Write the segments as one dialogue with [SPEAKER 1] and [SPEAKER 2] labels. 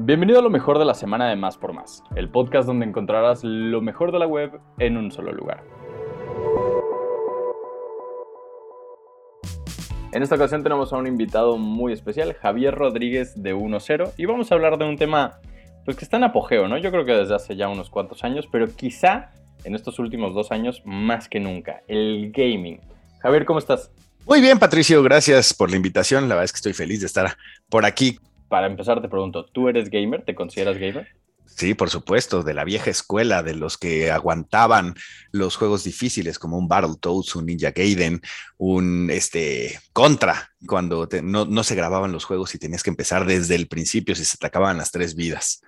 [SPEAKER 1] Bienvenido a lo mejor de la semana de Más por Más, el podcast donde encontrarás lo mejor de la web en un solo lugar. En esta ocasión tenemos a un invitado muy especial, Javier Rodríguez de 1.0, y vamos a hablar de un tema pues, que está en apogeo, ¿no? Yo creo que desde hace ya unos cuantos años, pero quizá en estos últimos dos años más que nunca, el gaming. Javier, ¿cómo estás?
[SPEAKER 2] Muy bien, Patricio, gracias por la invitación. La verdad es que estoy feliz de estar por aquí
[SPEAKER 1] para empezar te pregunto, ¿tú eres gamer? ¿Te consideras gamer?
[SPEAKER 2] Sí, por supuesto, de la vieja escuela, de los que aguantaban los juegos difíciles como un Battletoads, un Ninja Gaiden, un este Contra, cuando no, no, se grababan los juegos y tenías que empezar desde el principio si se te acababan las tres vidas.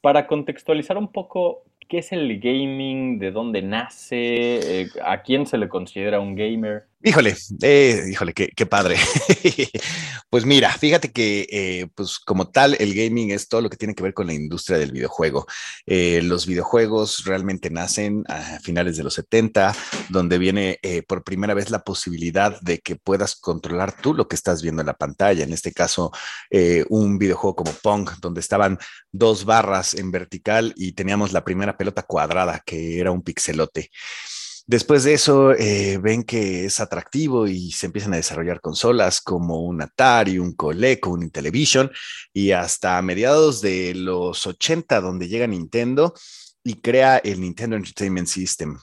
[SPEAKER 1] Para contextualizar un poco, ¿qué es el gaming? ¿De dónde nace? Eh, ¿A quién se le considera un gamer?
[SPEAKER 2] Híjole, eh, híjole, qué, padre. pues mira, fíjate que eh, pues como tal el gaming es todo lo que tiene que ver con la industria del videojuego. Eh, los videojuegos realmente nacen a finales de los 70, donde viene por primera vez la posibilidad de que puedas controlar tú lo que estás viendo en la pantalla. En este caso, un videojuego como Pong, donde estaban dos barras en vertical y teníamos la primera pelota cuadrada, que era un pixelote. Después de eso, eh, ven que es atractivo y se empiezan a desarrollar consolas como un Atari, un Coleco, un Intellivision, y hasta mediados de los 80, donde llega Nintendo y crea el Nintendo Entertainment System.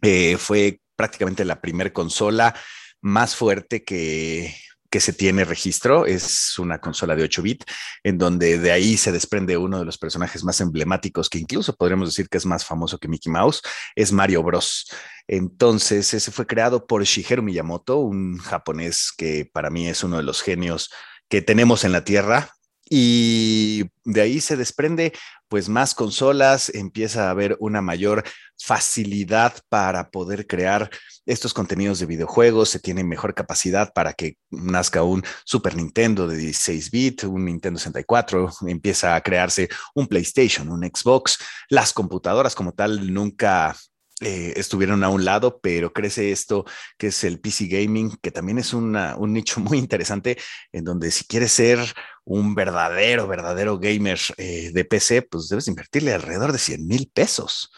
[SPEAKER 2] Eh, fue prácticamente la primera consola más fuerte que que se tiene registro. Es una consola de 8 bits, en donde de ahí se desprende uno de los personajes más emblemáticos, que incluso podríamos decir que es más famoso que Mickey Mouse, es Mario Bros. Entonces, ese fue creado por Shigeru Miyamoto, un japonés que para mí es uno de los genios que tenemos en la Tierra. Y de ahí se desprende pues más consolas, empieza a haber una mayor facilidad para poder crear estos contenidos de videojuegos, se tiene mejor capacidad para que nazca un Super Nintendo de 16 bits, un Nintendo 64, empieza a crearse un PlayStation, un Xbox, las computadoras como tal nunca eh, estuvieron a un lado, pero crece esto que es el PC Gaming, que también es un nicho muy interesante en donde si quieres ser un verdadero, verdadero gamer eh, de PC, pues debes invertirle alrededor de 100 mil pesos.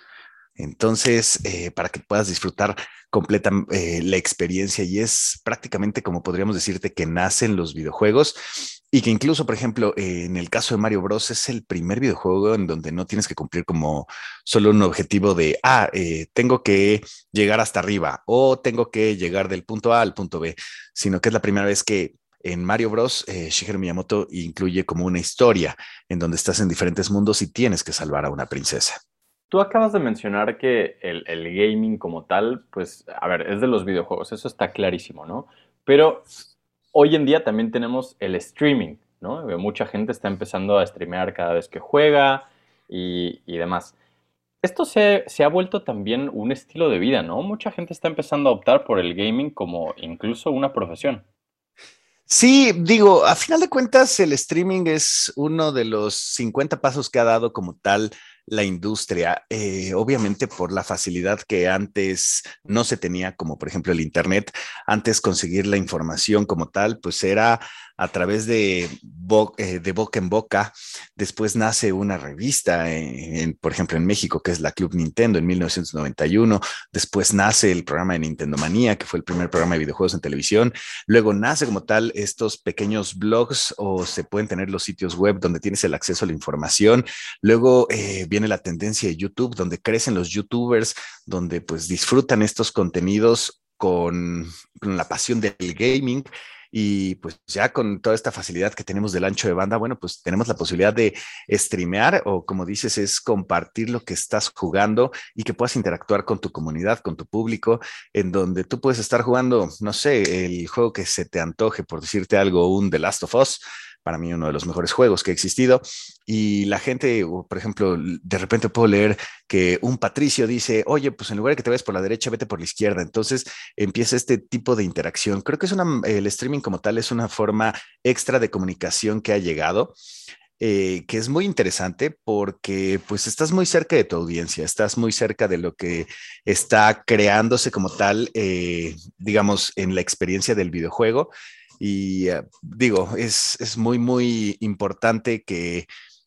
[SPEAKER 2] Entonces, eh, para que puedas disfrutar completa eh, la experiencia y es prácticamente como podríamos decirte que nacen los videojuegos y que incluso, por ejemplo, en el caso de Mario Bros es el primer videojuego en donde no tienes que cumplir como solo un objetivo de, ah, tengo que llegar hasta arriba o tengo que llegar del punto A al punto B, sino que es la primera vez que en Mario Bros, Shigeru Miyamoto incluye como una historia en donde estás en diferentes mundos y tienes que salvar a una princesa.
[SPEAKER 1] Tú acabas de mencionar que el, gaming como tal, pues, a ver, es de los videojuegos, eso está clarísimo, ¿no? Pero hoy en día también tenemos el streaming, ¿no? Mucha gente está empezando a streamear cada vez que juega y, demás. Esto se, se, ha vuelto también un estilo de vida, ¿no? Mucha gente está empezando a optar por el gaming como incluso una profesión.
[SPEAKER 2] Sí, digo, a final de cuentas, el streaming es uno de los 50 pasos que ha dado como tal la industria, eh, obviamente por la facilidad que antes no se tenía, como por ejemplo el Internet, antes conseguir la información como tal, pues era a través de, eh, de boca en boca. Después nace una revista, en, por ejemplo, en México, que es la Club Nintendo en 1991. Después nace el programa de Nintendo Manía, que fue el primer programa de videojuegos en televisión. Luego nace como tal estos pequeños blogs o se pueden tener los sitios web donde tienes el acceso a la información. Luego eh, viene la tendencia de YouTube, donde crecen los youtubers, donde pues disfrutan estos contenidos con, la pasión del gaming. Y pues ya con toda esta facilidad que tenemos del ancho de banda, bueno, pues tenemos la posibilidad de streamear o como dices, es compartir lo que estás jugando y que puedas interactuar con tu comunidad, con tu público, en donde tú puedes estar jugando, no sé, el juego que se te antoje, por decirte algo, un The Last of Us para mí uno de los mejores juegos que ha existido. Y la gente, por ejemplo, de repente puedo leer que un patricio dice, oye, pues en lugar de que te vayas por la derecha, vete por la izquierda. Entonces empieza este tipo de interacción. Creo que es una, el streaming como tal es una forma extra de comunicación que ha llegado. Eh, que es muy interesante porque pues estás muy cerca de tu audiencia, estás muy cerca de lo que está creándose como tal, eh, digamos, en la experiencia del videojuego y eh, digo, es, muy, muy importante que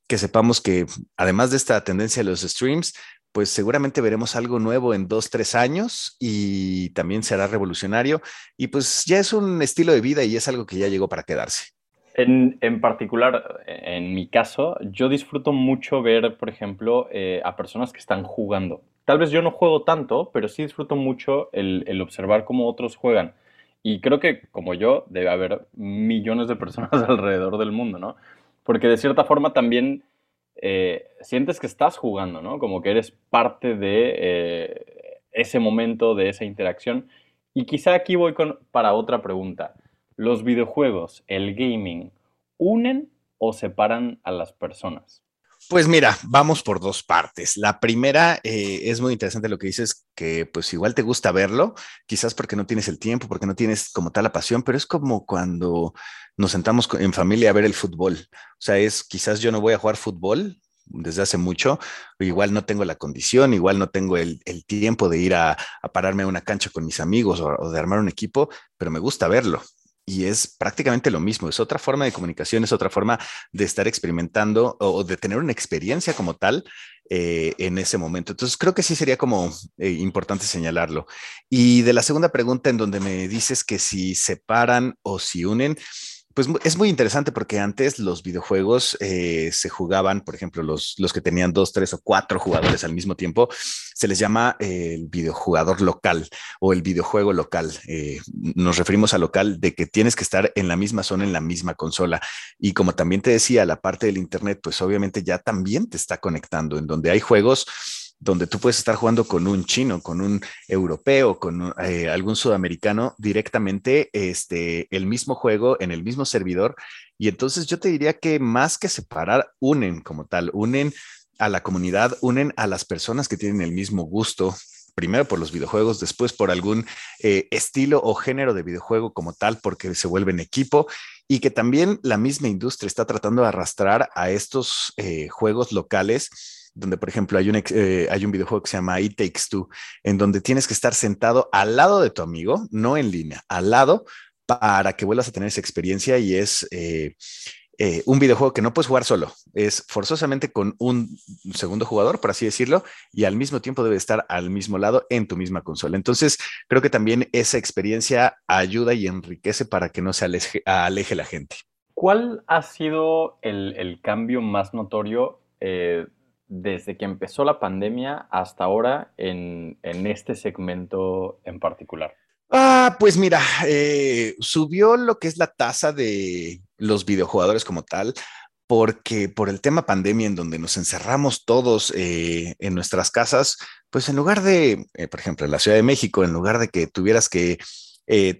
[SPEAKER 2] que sepamos que además de esta tendencia de los streams, pues seguramente veremos algo nuevo en dos, tres años y también será revolucionario. Y pues ya es un estilo de vida y es algo que ya llegó para quedarse.
[SPEAKER 1] En, particular, en mi caso, yo disfruto mucho ver, por ejemplo, eh, a personas que están jugando. Tal vez yo no juego tanto, pero sí disfruto mucho el, el observar cómo otros juegan. Y creo que, como yo, debe haber millones de personas alrededor del mundo, ¿no? Porque de cierta forma también eh, sientes que estás jugando, ¿no? Como que eres parte de eh, ese momento, de esa interacción. Y quizá aquí voy para otra pregunta. ¿Los videojuegos, el gaming, unen o separan a las personas?
[SPEAKER 2] Pues mira, vamos por dos partes. La primera eh, es muy interesante lo que dices, que pues igual te gusta verlo, quizás porque no tienes el tiempo, porque no tienes como tal la pasión, pero es como cuando nos sentamos en familia a ver el fútbol. O sea, es quizás yo no voy a jugar fútbol desde hace mucho, igual no tengo la condición, igual no tengo el, tiempo de ir a, pararme a una cancha con mis amigos o de armar un equipo, pero me gusta verlo y es prácticamente lo mismo, es otra forma de comunicación, es otra forma de estar experimentando o de tener una experiencia como tal eh, en ese momento. Entonces creo que sí sería como eh, importante señalarlo. Y de la segunda pregunta en donde me dices que si separan o si unen, pues es muy interesante porque antes los videojuegos eh, se jugaban, por ejemplo, los, los que tenían dos, tres o cuatro jugadores al mismo tiempo, se les llama el videojugador local o el videojuego local. Eh, nos referimos a local de que tienes que estar en la misma zona, en la misma consola. Y como también te decía, la parte del Internet, pues obviamente ya también te está conectando, en donde hay juegos donde tú puedes estar jugando con un chino, con un europeo, con eh, algún sudamericano directamente este, el mismo juego en el mismo servidor. Y entonces yo te diría que más que separar, unen como tal, unen a la comunidad, unen a las personas que tienen el mismo gusto, primero por los videojuegos, después por algún eh, estilo o género de videojuego como tal, porque se vuelven equipo y que también la misma industria está tratando de arrastrar a estos eh, juegos locales donde por ejemplo hay un, eh, hay un videojuego que se llama It Takes Two, en donde tienes que estar sentado al lado de tu amigo, no en línea, al lado, para que vuelvas a tener esa experiencia y es eh, eh, un videojuego que no puedes jugar solo, es forzosamente con un segundo jugador, por así decirlo, y al mismo tiempo debe estar al mismo lado en tu misma consola. Entonces, creo que también esa experiencia ayuda y enriquece para que no se aleje, la gente.
[SPEAKER 1] ¿Cuál ha sido el, el cambio más notorio desde que empezó la pandemia hasta ahora en, este segmento en particular?
[SPEAKER 2] Ah, pues mira, eh, subió lo que es la tasa de los videojugadores como tal, porque por el tema pandemia en donde nos encerramos todos eh, en nuestras casas, pues en lugar de, eh, por ejemplo, en la Ciudad de México, en lugar de que tuvieras que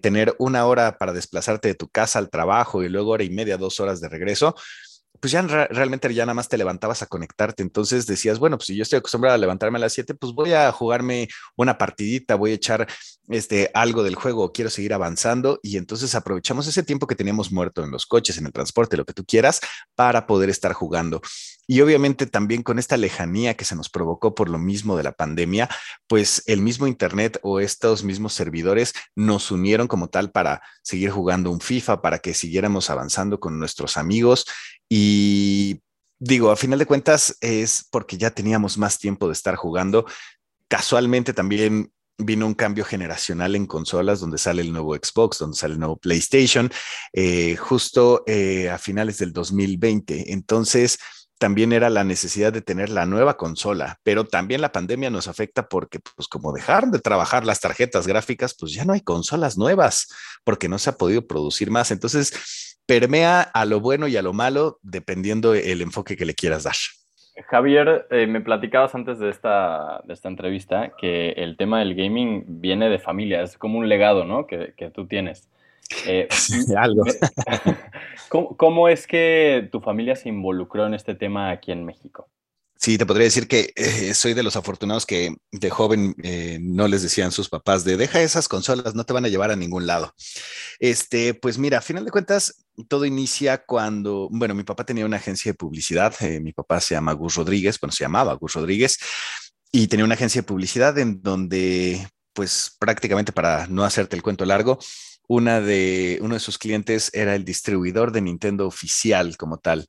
[SPEAKER 2] tener una hora para desplazarte de tu casa al trabajo y luego hora y media, dos horas de regreso, pues ya realmente ya nada más te levantabas a conectarte. Entonces decías, bueno, pues si yo estoy acostumbrado a levantarme a las 7, pues voy a jugarme una partidita, voy a echar este, algo del juego, quiero seguir avanzando. Y entonces aprovechamos ese tiempo que teníamos muerto en los coches, en el transporte, lo que tú quieras, para poder estar jugando. Y obviamente también con esta lejanía que se nos provocó por lo mismo de la pandemia, pues el mismo Internet o estos mismos servidores nos unieron como tal para seguir jugando un FIFA, para que siguiéramos avanzando con nuestros amigos. Y digo, a final de cuentas es porque ya teníamos más tiempo de estar jugando. Casualmente también vino un cambio generacional en consolas donde sale el nuevo Xbox, donde sale el nuevo PlayStation, eh, justo eh, a finales del 2020. Entonces, también era la necesidad de tener la nueva consola, pero también la pandemia nos afecta porque, pues como dejaron de trabajar las tarjetas gráficas, pues ya no hay consolas nuevas porque no se ha podido producir más. Entonces, permea a lo bueno y a lo malo dependiendo el enfoque que le quieras dar.
[SPEAKER 1] Javier, eh, me platicabas antes de esta, de esta entrevista que el tema del gaming viene de familia, es como un legado, ¿no? Que, que tú tienes.
[SPEAKER 2] Eh, Algo.
[SPEAKER 1] ¿cómo, es que tu familia se involucró en este tema aquí en México?
[SPEAKER 2] Sí, te podría decir que eh, soy de los afortunados que de joven eh, no les decían sus papás de deja esas consolas, no te van a llevar a ningún lado. Este, pues mira, a final de cuentas, todo inicia cuando, bueno, mi papá tenía una agencia de publicidad, mi papá se llama Gus Rodríguez, bueno, se llamaba Gus Rodríguez, y tenía una agencia de publicidad en donde, pues prácticamente para no hacerte el cuento largo, una de, uno de sus clientes era el distribuidor de Nintendo oficial como tal.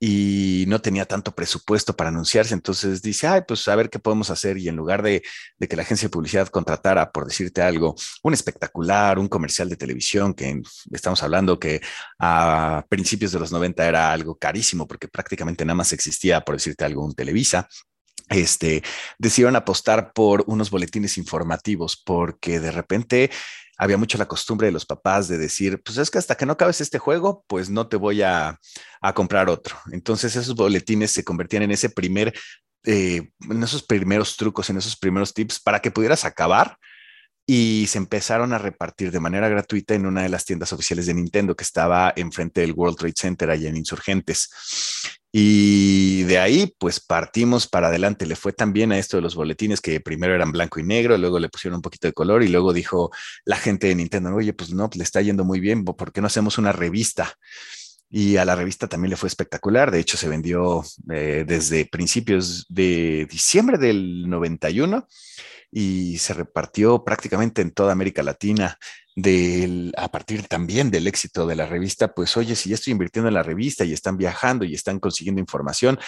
[SPEAKER 2] y no tenía tanto presupuesto para anunciarse. Entonces dice, ay, pues a ver qué podemos hacer. Y en lugar de, que la agencia de publicidad contratara, por decirte algo, un espectacular, un comercial de televisión, que estamos hablando que a principios de los 90 era algo carísimo, porque prácticamente nada más existía, por decirte algo, un Televisa este, decidieron apostar por unos boletines informativos porque de repente había mucho la costumbre de los papás de decir, pues es que hasta que no acabes este juego, pues no te voy a, comprar otro. Entonces esos boletines se convertían en ese primer, eh, en esos primeros trucos, en esos primeros tips para que pudieras acabar y se empezaron a repartir de manera gratuita en una de las tiendas oficiales de Nintendo que estaba enfrente del World Trade Center allá en Insurgentes. Y de ahí, pues partimos para adelante. Le fue también a esto de los boletines que primero eran blanco y negro, luego le pusieron un poquito de color y luego dijo la gente de Nintendo, oye, pues no, le está yendo muy bien, ¿por qué no hacemos una revista? Y a la revista también le fue espectacular. De hecho, se vendió eh, desde principios de diciembre del 91 y se repartió prácticamente en toda América Latina. A partir también del éxito de la revista, pues oye, si ya estoy invirtiendo en la revista y están viajando y están consiguiendo información,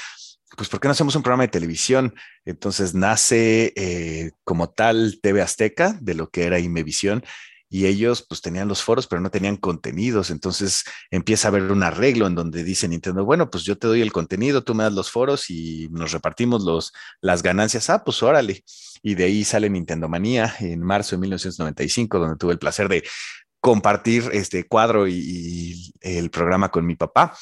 [SPEAKER 2] pues ¿por qué no hacemos un programa de televisión? Entonces nace eh, como tal TV Azteca, de lo que era Imevisión, y ellos pues tenían los foros, pero no tenían contenidos. Entonces empieza a haber un arreglo en donde dice Nintendo, bueno, pues yo te doy el contenido, tú me das los foros y nos repartimos los, las ganancias. Ah, pues órale. Y de ahí sale Nintendo Manía en marzo de 1995, donde tuve el placer de compartir este cuadro y, el programa con mi papá.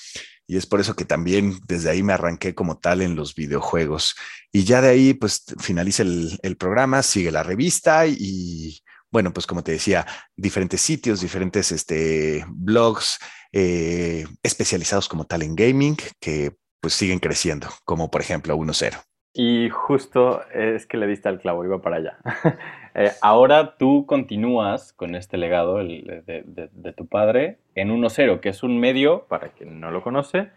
[SPEAKER 2] Y es por eso que también desde ahí me arranqué como tal en los videojuegos. Y ya de ahí, pues finaliza el, el programa, sigue la revista y bueno, pues como te decía, diferentes sitios, diferentes este, blogs eh, especializados como tal en gaming que pues siguen creciendo, como por ejemplo 1.0.
[SPEAKER 1] Y justo es que le diste al clavo, iba para allá. Eh, ahora tú continúas con este legado de, de tu padre en 1.0, que es un medio, para quien no lo conoce,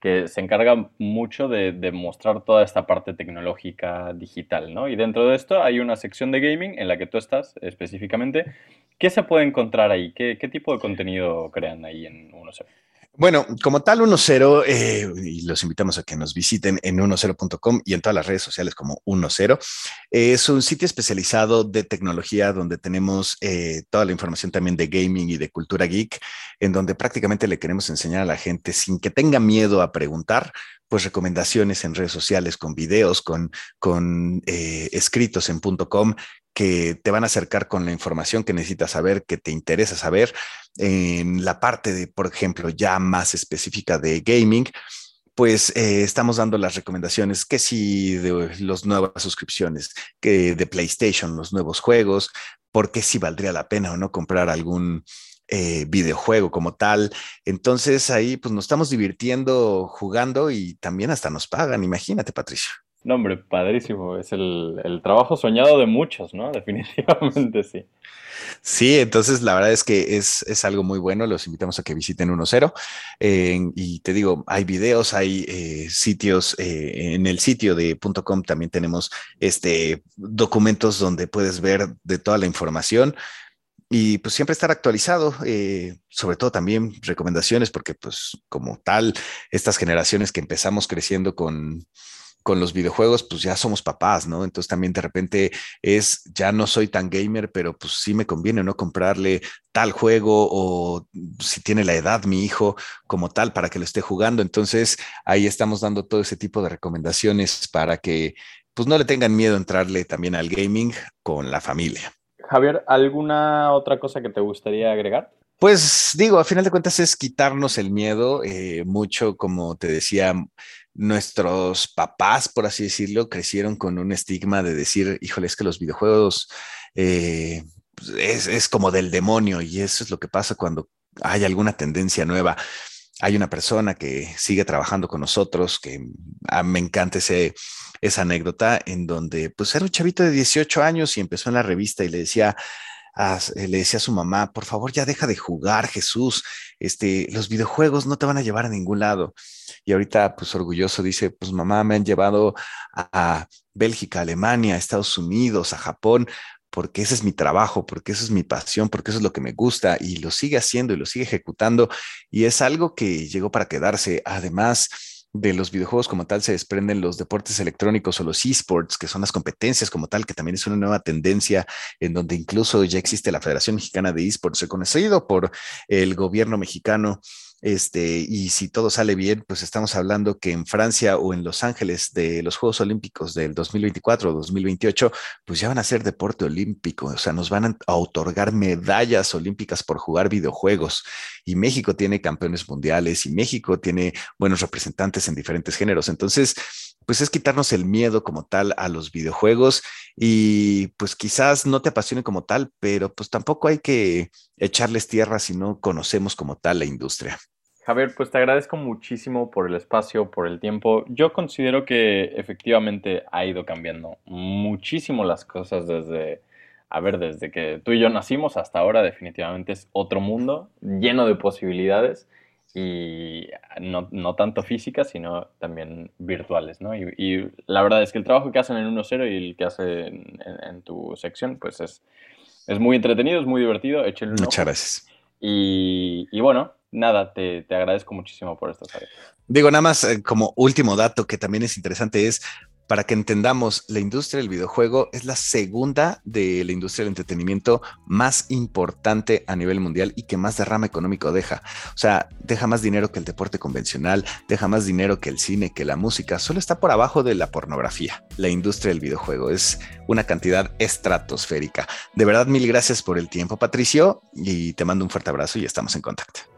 [SPEAKER 1] que se encarga mucho de, mostrar toda esta parte tecnológica digital, ¿no? Y dentro de esto hay una sección de gaming en la que tú estás específicamente. ¿Qué se puede encontrar ahí? ¿Qué, tipo de contenido crean ahí en 1.0?
[SPEAKER 2] Bueno, como tal 1.0, eh, y los invitamos a que nos visiten en 10.com y en todas las redes sociales como 1.0, es un sitio especializado de tecnología donde tenemos eh, toda la información también de gaming y de cultura geek, en donde prácticamente le queremos enseñar a la gente sin que tenga miedo a preguntar, pues recomendaciones en redes sociales, con videos, con, con eh, escritos en .com que te van a acercar con la información que necesitas saber, que te interesa saber. En la parte de, por ejemplo, ya más específica de gaming, pues eh, estamos dando las recomendaciones que si de las nuevas suscripciones, que de PlayStation, los nuevos juegos, porque si valdría la pena o no comprar algún eh, videojuego como tal. Entonces ahí pues nos estamos divirtiendo jugando y también hasta nos pagan, imagínate Patricio.
[SPEAKER 1] No, hombre, padrísimo. Es el, trabajo soñado de muchos, ¿no? Definitivamente sí.
[SPEAKER 2] Sí, entonces la verdad es que es, algo muy bueno. Los invitamos a que visiten 1.0. y te digo, hay videos, hay eh, sitios. Eh, en el sitio de .com también tenemos este, documentos donde puedes ver de toda la información y pues siempre estar actualizado, eh, sobre todo también recomendaciones, porque pues como tal, estas generaciones que empezamos creciendo con, con los videojuegos, pues ya somos papás, ¿no? Entonces también de repente es, ya no soy tan gamer, pero pues sí me conviene, ¿no? Comprarle tal juego o si tiene la edad mi hijo como tal para que lo esté jugando. Entonces ahí estamos dando todo ese tipo de recomendaciones para que pues no le tengan miedo entrarle también al gaming con la familia.
[SPEAKER 1] Javier, ¿alguna otra cosa que te gustaría agregar?
[SPEAKER 2] Pues digo, a final de cuentas es quitarnos el miedo, eh, mucho como te decía, nuestros papás, por así decirlo, crecieron con un estigma de decir, híjole, es que los videojuegos eh, pues, es, como del demonio y eso es lo que pasa cuando hay alguna tendencia nueva. Hay una persona que sigue trabajando con nosotros, que ah, me encanta esa anécdota, en donde pues era un chavito de 18 años y empezó en la revista y le decía, le decía a su mamá, por favor, ya deja de jugar, Jesús, este, los videojuegos no te van a llevar a ningún lado. Y ahorita, pues orgulloso, dice, pues mamá, me han llevado a Bélgica, Alemania, Estados Unidos, a Japón, porque ese es mi trabajo, porque eso es mi pasión, porque eso es lo que me gusta y lo sigue haciendo y lo sigue ejecutando y es algo que llegó para quedarse. Además, de los videojuegos como tal se desprenden los deportes electrónicos o los esports, que son las competencias como tal, que también es una nueva tendencia en donde incluso ya existe la Federación Mexicana de Esports, reconocido por el gobierno mexicano este, y si todo sale bien, pues estamos hablando que en Francia o en Los Ángeles de los Juegos Olímpicos del 2024 o 2028, pues ya van a ser deporte olímpico, o sea, nos van a otorgar medallas olímpicas por jugar videojuegos. Y México tiene campeones mundiales y México tiene buenos representantes en diferentes géneros. Entonces, pues es quitarnos el miedo como tal a los videojuegos y pues quizás no te apasione como tal, pero pues tampoco hay que echarles tierra si no conocemos como tal la industria.
[SPEAKER 1] Javier, pues te agradezco muchísimo por el espacio, por el tiempo. Yo considero que efectivamente ha ido cambiando muchísimo las cosas desde, a ver, desde que tú y yo nacimos hasta ahora definitivamente es otro mundo lleno de posibilidades y no, tanto físicas, sino también virtuales, ¿no? Y, la verdad es que el trabajo que hacen en 1.0 y el que hacen en, tu sección, pues es, es muy entretenido, es muy divertido,
[SPEAKER 2] Muchas gracias.
[SPEAKER 1] Y, y, bueno, nada, te, te, agradezco muchísimo por esto,
[SPEAKER 2] Digo, nada más eh, como último dato que también es interesante es, para que entendamos, la industria del videojuego es la segunda de la industria del entretenimiento más importante a nivel mundial y que más derrama económico deja. O sea, deja más dinero que el deporte convencional, deja más dinero que el cine, que la música. Solo está por abajo de la pornografía. La industria del videojuego es una cantidad estratosférica. De verdad, mil gracias por el tiempo, Patricio, y te mando un fuerte abrazo y estamos en contacto.